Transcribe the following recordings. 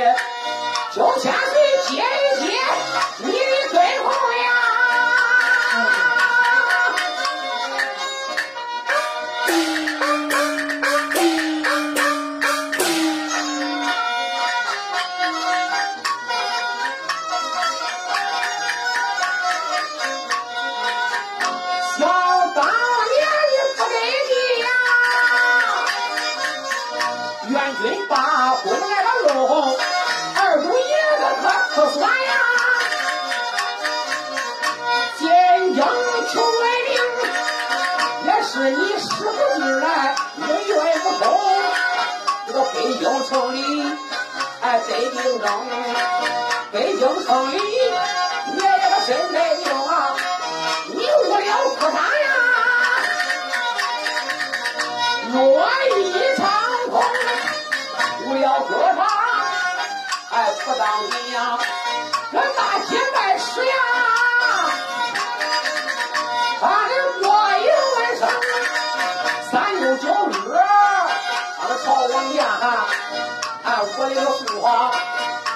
岁，求千岁接一接是你使不进来，你愿不通。这个北京城里，哎，得兵争，北京城里，你这个身在命啊。你误了可啥呀？若一场空，误了可啥？哎，不当心呀，这大铁拜师呀！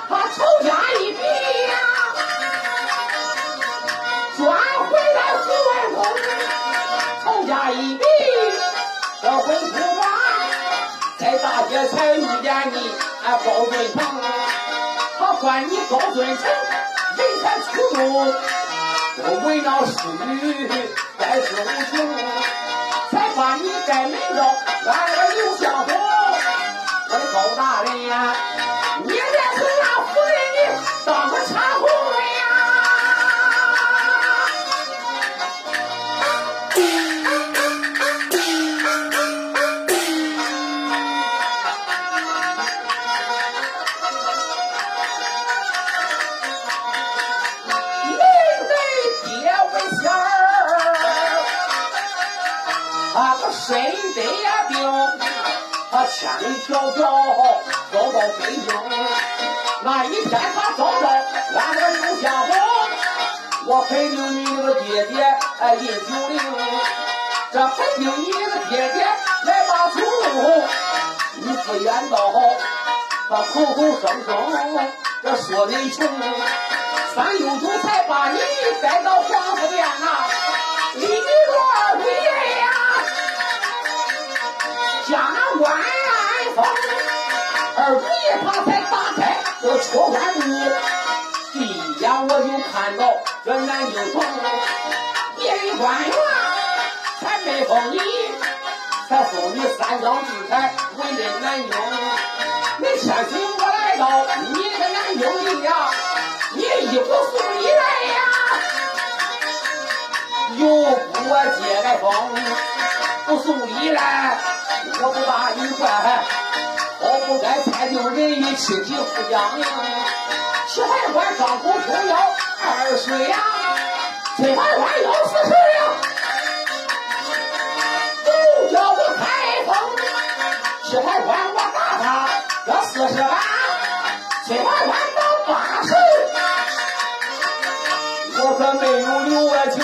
他仇家一笔呀！转回来府外宫，仇家一笔，这回府吧，在大街才遇见你，啊，高尊成，他管你高尊成，人才出众，这为了仕女，该是无情，才把你带门着，俺千里迢迢走到北京。那一天他找着俺这个刘相公，我陪定你那个爹爹哎饮酒令，这肯定你那个爹爹来把酒弄，你不言道，他口口声声这说你穷。三六九才把你带到皇府殿呐，二主爷他才打开这个缺官路，第一眼我就看到这南京城，别的官员才没封你，才封你三江之才为人南京，你千岁我来到你这南京里呀。你一不送礼来呀，又不我接来风，不送礼来，我不把你怪，不该猜定人与亲戚不讲理。齐海关张口充要二十两，崔海关要四十两，都叫我开封。齐海关我打他要四十万，崔海关到八十。我可没有刘爱卿，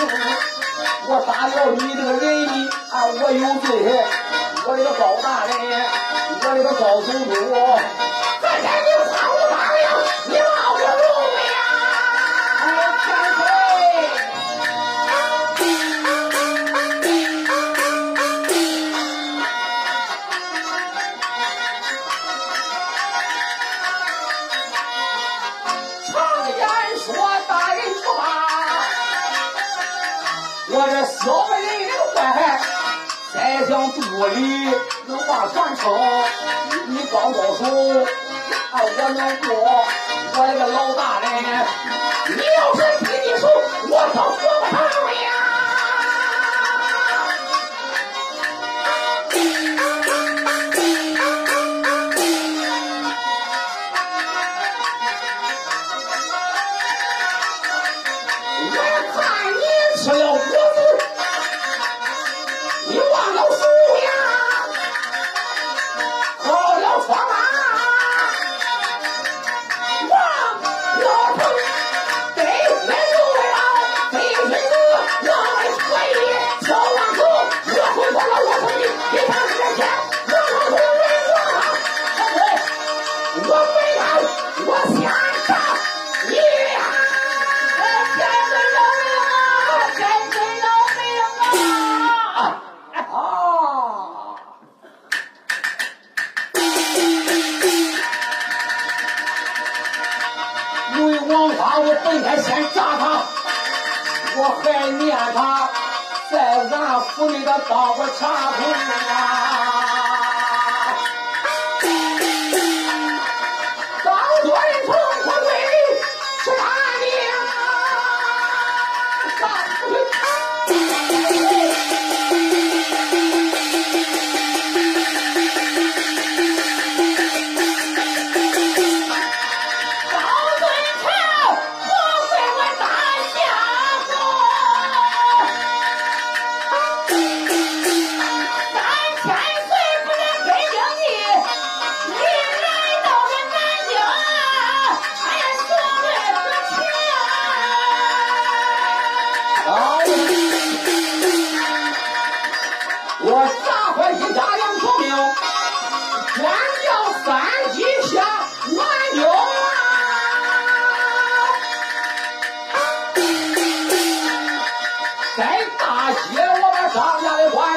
我打了你这个人意啊，我有罪，我这个高大人，我这个高总督，把传承。你高高手，啊，我能过。我这个老大嘞，你要是比你手，我可王法我本该先炸他，我还念他在俺府里的当过茶童啊。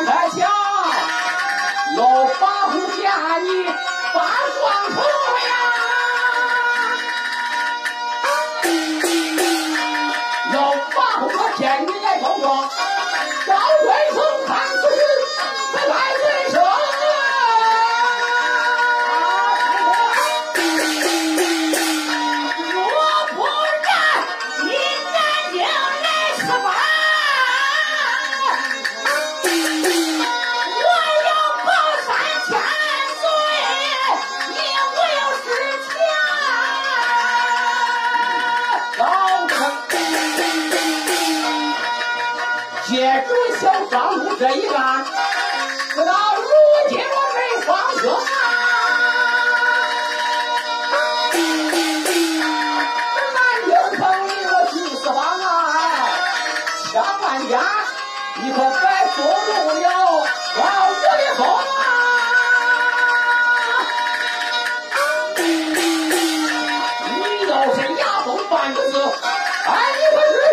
在下老八虎家你把住小放姑这一仗直到如今我没话说啊这南京城里我去四方啊上万家你可别封住了老的喉啊。你要是押送半个字哎你不是